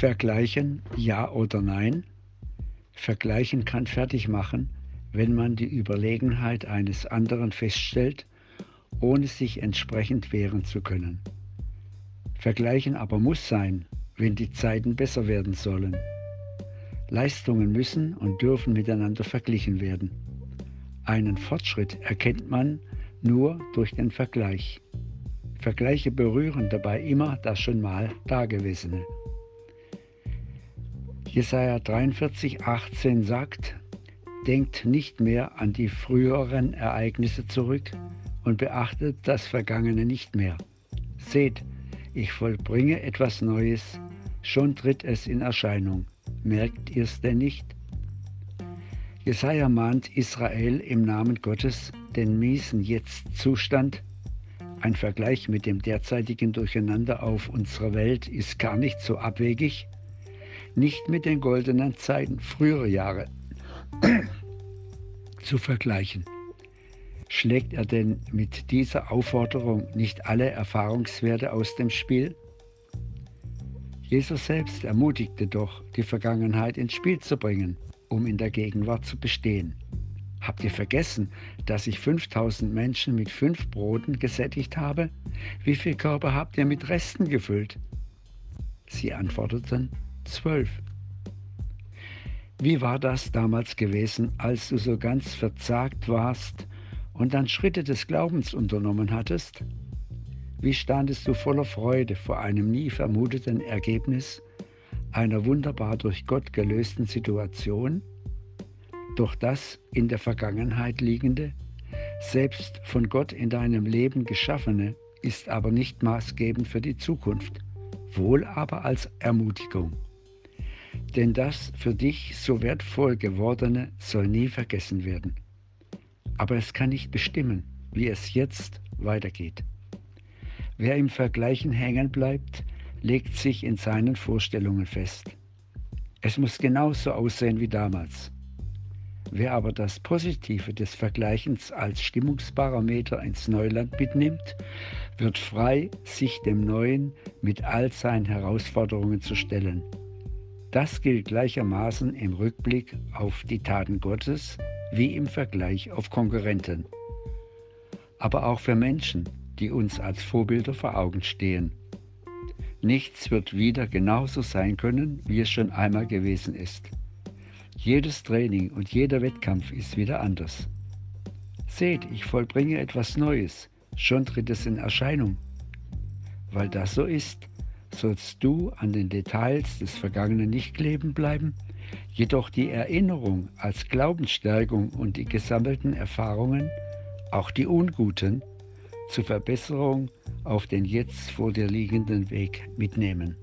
Vergleichen ja oder nein? Vergleichen kann fertig machen, wenn man die Überlegenheit eines anderen feststellt, ohne sich entsprechend wehren zu können. Vergleichen aber muss sein, wenn die Zeiten besser werden sollen. Leistungen müssen und dürfen miteinander verglichen werden. Einen Fortschritt erkennt man nur durch den Vergleich. Vergleiche berühren dabei immer das schon mal Dagewesene. Jesaja 43, 18 sagt, Denkt nicht mehr an die früheren Ereignisse zurück und beachtet das Vergangene nicht mehr. Seht, ich vollbringe etwas Neues, schon tritt es in Erscheinung. Merkt ihr es denn nicht? Jesaja mahnt Israel im Namen Gottes, den miesen Jetzt-Zustand. Ein Vergleich mit dem derzeitigen Durcheinander auf unserer Welt ist gar nicht so abwegig nicht mit den goldenen Zeiten früherer Jahre zu vergleichen. Schlägt er denn mit dieser Aufforderung nicht alle Erfahrungswerte aus dem Spiel? Jesus selbst ermutigte doch, die Vergangenheit ins Spiel zu bringen, um in der Gegenwart zu bestehen. Habt ihr vergessen, dass ich 5000 Menschen mit fünf Broten gesättigt habe? Wie viel Körper habt ihr mit Resten gefüllt? Sie antworteten, zwölf. Wie war das damals gewesen, als du so ganz verzagt warst und dann Schritte des Glaubens unternommen hattest? Wie standest du voller Freude vor einem nie vermuteten Ergebnis einer wunderbar durch Gott gelösten Situation? Durch das in der Vergangenheit liegende, selbst von Gott in deinem Leben geschaffene, ist aber nicht maßgebend für die Zukunft, wohl aber als Ermutigung. Denn das für dich so wertvoll gewordene soll nie vergessen werden. Aber es kann nicht bestimmen, wie es jetzt weitergeht. Wer im Vergleichen hängen bleibt, legt sich in seinen Vorstellungen fest. Es muss genauso aussehen wie damals. Wer aber das Positive des Vergleichens als Stimmungsparameter ins Neuland mitnimmt, wird frei, sich dem Neuen mit all seinen Herausforderungen zu stellen. Das gilt gleichermaßen im Rückblick auf die Taten Gottes wie im Vergleich auf Konkurrenten. Aber auch für Menschen, die uns als Vorbilder vor Augen stehen. Nichts wird wieder genauso sein können, wie es schon einmal gewesen ist. Jedes Training und jeder Wettkampf ist wieder anders. Seht, ich vollbringe etwas Neues, schon tritt es in Erscheinung. Weil das so ist, sollst du an den Details des Vergangenen nicht kleben bleiben, jedoch die Erinnerung als Glaubensstärkung und die gesammelten Erfahrungen, auch die unguten, zur Verbesserung auf den jetzt vor dir liegenden Weg mitnehmen.